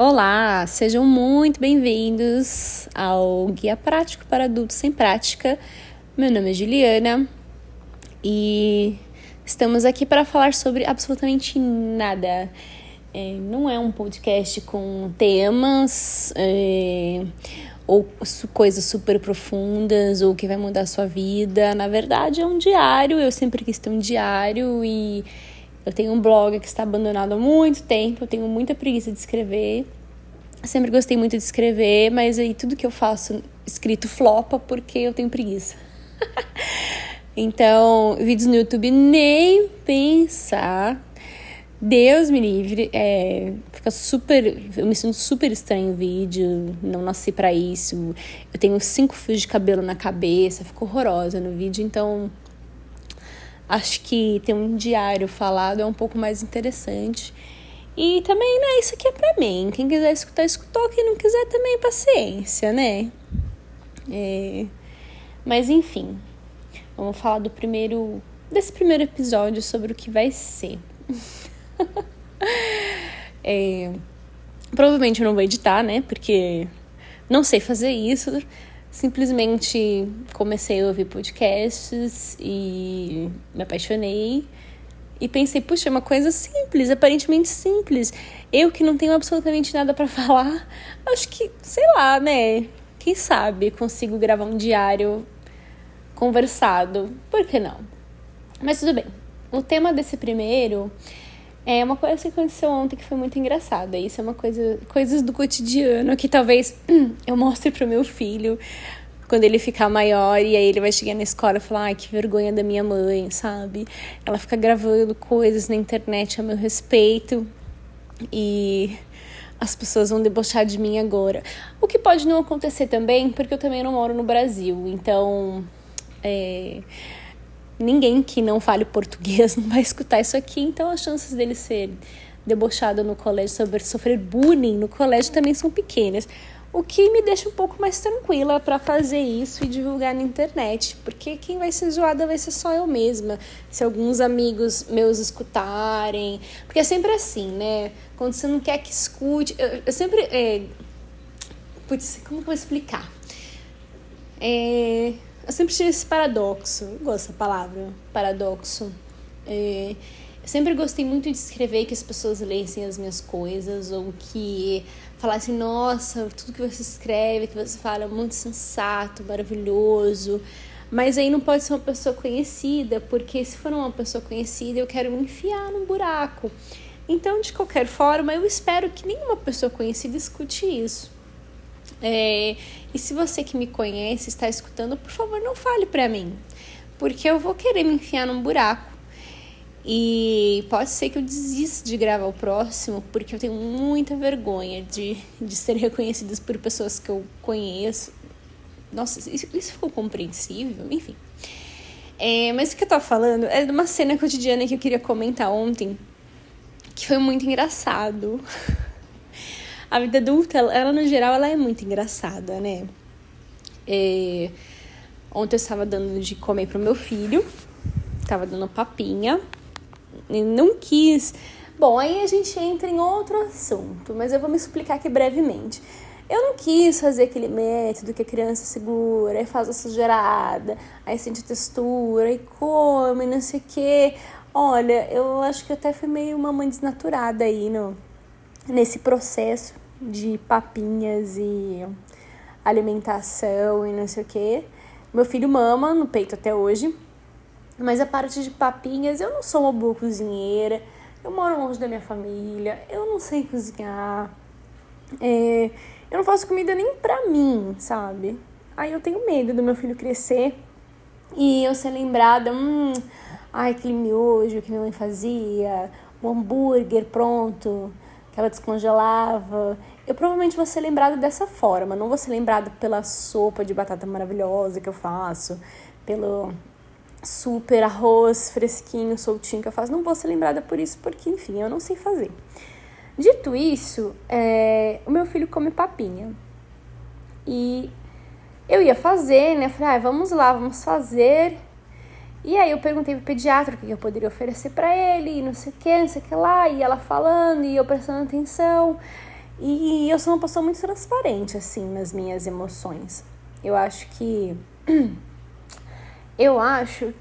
Olá, sejam muito bem-vindos ao Guia Prático para Adultos Sem Prática. Meu nome é Juliana e estamos aqui para falar sobre absolutamente nada. É, não é um podcast com temas é, ou coisas super profundas ou que vai mudar a sua vida. Na verdade, é um diário. Eu sempre quis ter um diário e eu tenho um blog que está abandonado há muito tempo, eu tenho muita preguiça de escrever. Sempre gostei muito de escrever, mas aí tudo que eu faço escrito flopa porque eu tenho preguiça. então, vídeos no YouTube nem pensar. Deus me livre, é, fica super. Eu me sinto super estranho o vídeo, não nasci para isso. Eu tenho cinco fios de cabelo na cabeça, fico horrorosa no vídeo, então acho que ter um diário falado é um pouco mais interessante. E também, né, isso aqui é pra mim. Quem quiser escutar, escutou. Quem não quiser, também paciência, né? É... Mas enfim, vamos falar do primeiro. desse primeiro episódio sobre o que vai ser. é... Provavelmente eu não vou editar, né? Porque não sei fazer isso simplesmente comecei a ouvir podcasts e me apaixonei. E pensei, puxa, é uma coisa simples, aparentemente simples. Eu que não tenho absolutamente nada para falar, acho que, sei lá, né? Quem sabe consigo gravar um diário conversado. Por que não? Mas tudo bem. O tema desse primeiro é uma coisa que aconteceu ontem que foi muito engraçada. Isso é uma coisa, coisas do cotidiano que talvez eu mostre pro meu filho quando ele ficar maior e aí ele vai chegar na escola e falar, ai, que vergonha da minha mãe, sabe? Ela fica gravando coisas na internet a meu respeito e as pessoas vão debochar de mim agora. O que pode não acontecer também, porque eu também não moro no Brasil, então é, ninguém que não fale português não vai escutar isso aqui, então as chances dele ser debochado no colégio, sofrer bullying no colégio também são pequenas. O que me deixa um pouco mais tranquila para fazer isso e divulgar na internet, porque quem vai ser zoada vai ser só eu mesma. Se alguns amigos meus escutarem. Porque é sempre assim, né? Quando você não quer que escute. Eu, eu sempre. É... Putz, como que eu vou explicar? É... Eu sempre tive esse paradoxo. Gosto dessa palavra, paradoxo. É... Eu sempre gostei muito de escrever que as pessoas lessem as minhas coisas ou que falassem, nossa, tudo que você escreve, que você fala é muito sensato, maravilhoso. Mas aí não pode ser uma pessoa conhecida, porque se for uma pessoa conhecida, eu quero me enfiar num buraco. Então, de qualquer forma, eu espero que nenhuma pessoa conhecida escute isso. É, e se você que me conhece está escutando, por favor, não fale para mim, porque eu vou querer me enfiar num buraco. E pode ser que eu desista de gravar o próximo, porque eu tenho muita vergonha de, de ser reconhecida por pessoas que eu conheço. Nossa, isso, isso ficou compreensível? Enfim. É, mas o que eu tava falando é de uma cena cotidiana que eu queria comentar ontem, que foi muito engraçado. A vida adulta, ela, no geral, ela é muito engraçada, né? É, ontem eu estava dando de comer pro meu filho, tava dando papinha não quis. Bom, aí a gente entra em outro assunto, mas eu vou me explicar aqui brevemente. Eu não quis fazer aquele método que a criança segura, aí faz a sujeirada, aí sente textura, e come, não sei o quê. Olha, eu acho que até fui meio uma mãe desnaturada aí no, nesse processo de papinhas e alimentação e não sei o quê. Meu filho mama no peito até hoje, mas a parte de papinhas, eu não sou uma boa cozinheira, eu moro longe da minha família, eu não sei cozinhar, é, eu não faço comida nem pra mim, sabe? Aí eu tenho medo do meu filho crescer e eu ser lembrada, hum, ai, aquele miojo que minha mãe fazia, o hambúrguer pronto, que ela descongelava. Eu provavelmente vou ser lembrada dessa forma, não vou ser lembrada pela sopa de batata maravilhosa que eu faço, pelo super arroz fresquinho, soltinho que eu faço, não vou ser lembrada por isso, porque enfim, eu não sei fazer. Dito isso, é, o meu filho come papinha. E eu ia fazer, né? Falei, ah, vamos lá, vamos fazer. E aí eu perguntei pro pediatra o que eu poderia oferecer para ele, e não sei o que, não sei o que lá, e ela falando, e eu prestando atenção. E eu sou uma pessoa muito transparente, assim, nas minhas emoções. Eu acho que. Eu acho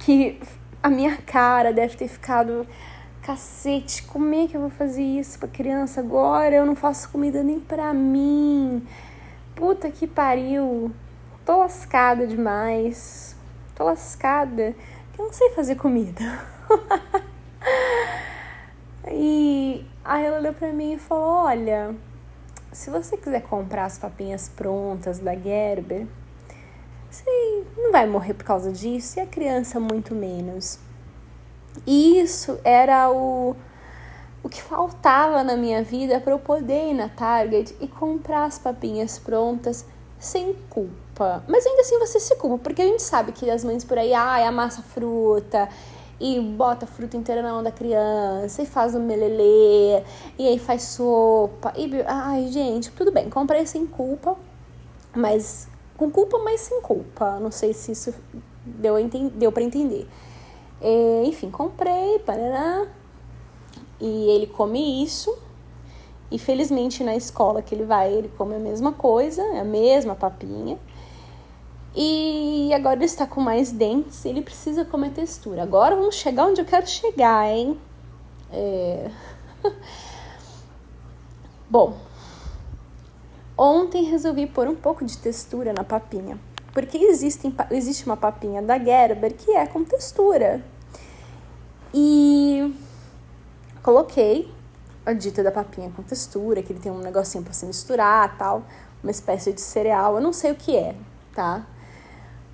que, que a minha cara deve ter ficado. Cacete, como é que eu vou fazer isso pra criança agora? Eu não faço comida nem pra mim. Puta que pariu. Tô lascada demais. Lascada. Eu não sei fazer comida. e aí ela olhou pra mim e falou: Olha, se você quiser comprar as papinhas prontas da Gerber, você não vai morrer por causa disso e a criança muito menos. E isso era o, o que faltava na minha vida para eu poder ir na Target e comprar as papinhas prontas sem culpa. Mas ainda assim você se culpa, porque a gente sabe que as mães por aí, ai, amassa fruta e bota a fruta inteira na mão da criança e faz um melelê e aí faz sopa. E, ai, gente, tudo bem, comprei sem culpa, mas com culpa, mas sem culpa. Não sei se isso deu, deu para entender. É, enfim, comprei, parará, e ele come isso. E felizmente na escola que ele vai, ele come a mesma coisa, a mesma papinha. E agora ele está com mais dentes, ele precisa comer textura. Agora vamos chegar onde eu quero chegar, hein? É... Bom, ontem resolvi pôr um pouco de textura na papinha. Porque existem, existe uma papinha da Gerber que é com textura. E coloquei a dita da papinha com textura, que ele tem um negocinho para se misturar, tal, uma espécie de cereal, eu não sei o que é, tá?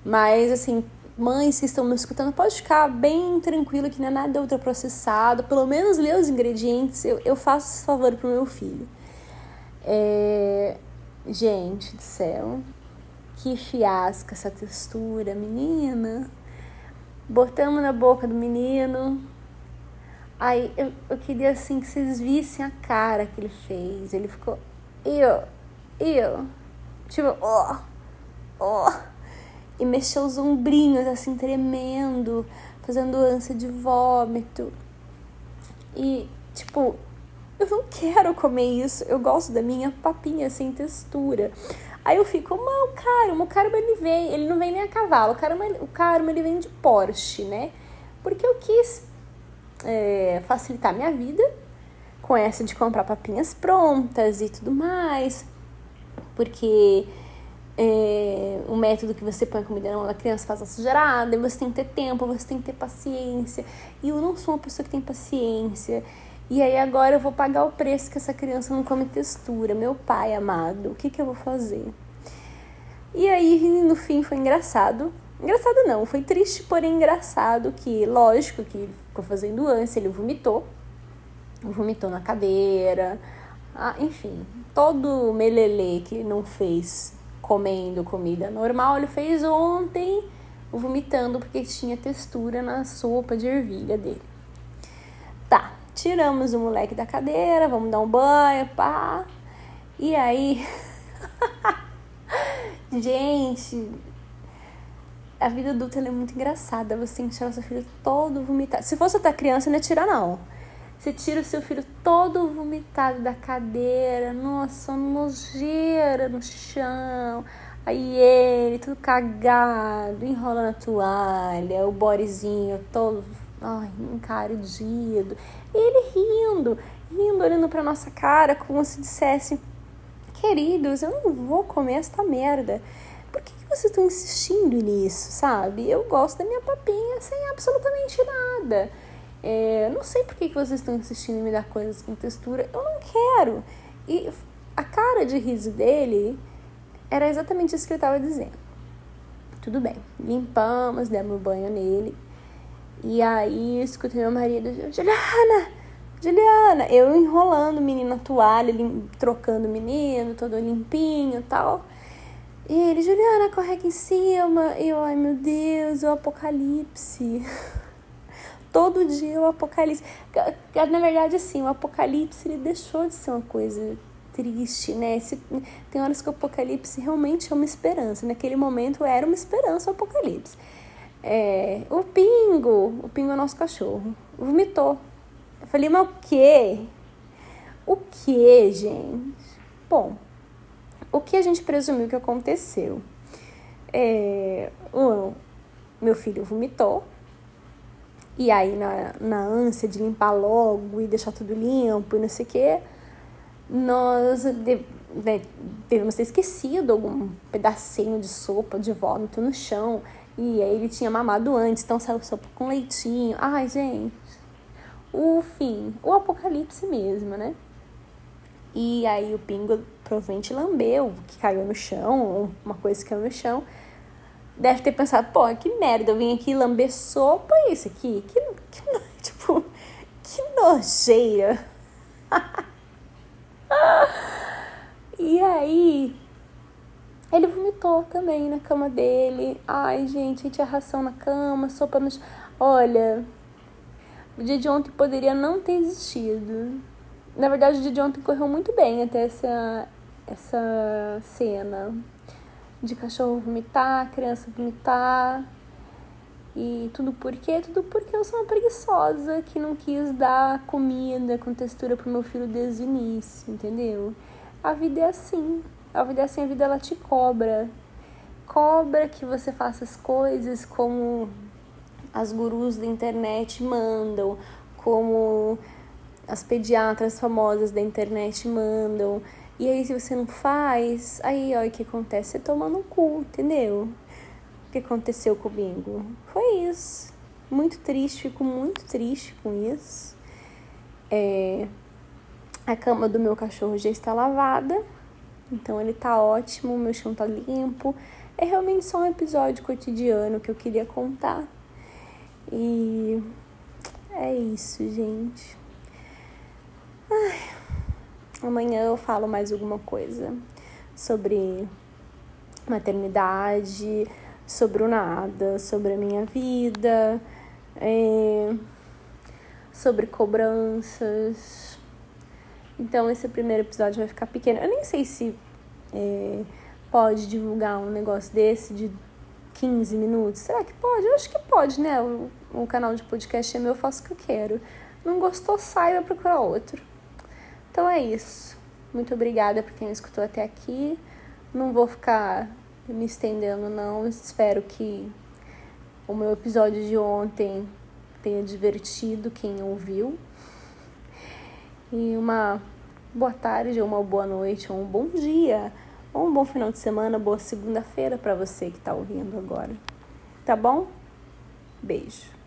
Mas assim, mães que estão me escutando, pode ficar bem tranquilo que não é nada ultraprocessado, pelo menos ler os ingredientes, eu, eu faço esse favor pro meu filho. É... Gente do céu, que fiasca essa textura, menina. Botamos na boca do menino, Aí eu, eu queria assim que vocês vissem a cara que ele fez. Ele ficou, eu, eu, tipo, ó, oh, ó. Oh. E mexeu os ombrinhos assim, tremendo, fazendo ânsia de vômito. E, tipo, eu não quero comer isso. Eu gosto da minha papinha sem textura. Aí eu fico, mas o Karma, o Karma ele vem, ele não vem nem a cavalo, o Karma, o Karma ele vem de Porsche, né? Porque eu quis é, facilitar minha vida com essa de comprar papinhas prontas e tudo mais, porque é, o método que você põe comida na criança faz a e você tem que ter tempo, você tem que ter paciência, e eu não sou uma pessoa que tem paciência. E aí agora eu vou pagar o preço que essa criança não come textura. Meu pai amado, o que, que eu vou fazer? E aí, no fim, foi engraçado. Engraçado não, foi triste, porém engraçado que, lógico, que ficou fazendo ânsia, ele vomitou. Vomitou na cadeira. Ah, enfim, todo o melelê que não fez comendo comida normal, ele fez ontem vomitando porque tinha textura na sopa de ervilha dele. Tá, tiramos o moleque da cadeira, vamos dar um banho, pá. E aí. Gente, a vida adulta é muito engraçada. Você o seu filho todo vomitado. Se fosse outra criança, não ia tirar, não. Você tira o seu filho todo vomitado da cadeira, nossa, nojeira no chão. Aí ele, tudo cagado, enrolando a toalha, o borezinho todo ai, encardido. E ele rindo, rindo, olhando pra nossa cara, como se dissesse: Queridos, eu não vou comer esta merda por que, que vocês estão insistindo nisso, sabe? Eu gosto da minha papinha sem absolutamente nada. É, não sei por que, vocês estão insistindo em me dar coisas com textura. Eu não quero. E a cara de riso dele era exatamente isso que ele estava dizendo. Tudo bem, limpamos, demos banho nele. E aí eu escutei meu marido, Juliana, Juliana, eu enrolando o menino na toalha, trocando o menino, todo limpinho e tal. E ele, Juliana, corre aqui em cima. E eu, ai meu Deus, o apocalipse. Todo dia o apocalipse. Na verdade, assim, o apocalipse ele deixou de ser uma coisa triste, né? tem horas que o apocalipse realmente é uma esperança. Naquele momento era uma esperança o apocalipse. É, o Pingo, o Pingo é nosso cachorro, vomitou. Eu falei, mas o quê? O que, gente? Bom, o que a gente presumiu que aconteceu? É, meu filho vomitou, e aí na, na ânsia de limpar logo e deixar tudo limpo e não sei o que, nós de, né, ter esquecido algum pedacinho de sopa, de vômito no chão, e aí ele tinha mamado antes, então saiu sopa com leitinho. Ai, gente, o fim, o apocalipse mesmo, né? E aí o Pingo provavelmente lambeu que caiu no chão, uma coisa que caiu no chão. Deve ter pensado, pô, que merda, eu vim aqui lamber sopa e isso aqui? Que, que tipo, que nojeira. e aí, ele vomitou também na cama dele. Ai, gente, tinha ração na cama, sopa no chão. Olha, o dia de ontem poderia não ter existido. Na verdade, o dia de ontem correu muito bem até essa, essa cena de cachorro vomitar, criança vomitar. E tudo por quê? Tudo porque eu sou uma preguiçosa que não quis dar comida com textura pro meu filho desde o início, entendeu? A vida é assim. A vida é assim, a vida ela te cobra. Cobra que você faça as coisas como as gurus da internet mandam, como as pediatras famosas da internet mandam. E aí, se você não faz, aí, ó, o que acontece? Você toma no cu, entendeu? O que aconteceu comigo? Foi isso. Muito triste, fico muito triste com isso. É... A cama do meu cachorro já está lavada, então ele tá ótimo, meu chão tá limpo. É realmente só um episódio cotidiano que eu queria contar. E é isso, gente. Ai, amanhã eu falo mais alguma coisa sobre maternidade, sobre o nada, sobre a minha vida, é, sobre cobranças. Então esse primeiro episódio vai ficar pequeno. Eu nem sei se é, pode divulgar um negócio desse de 15 minutos. Será que pode? Eu acho que pode, né? O, o canal de podcast é meu, eu faço o que eu quero. Não gostou, sai vai procurar outro. Então é isso. Muito obrigada por quem escutou até aqui. Não vou ficar me estendendo, não. Espero que o meu episódio de ontem tenha divertido quem ouviu. E uma boa tarde, ou uma boa noite, ou um bom dia, ou um bom final de semana, boa segunda-feira para você que está ouvindo agora. Tá bom? Beijo.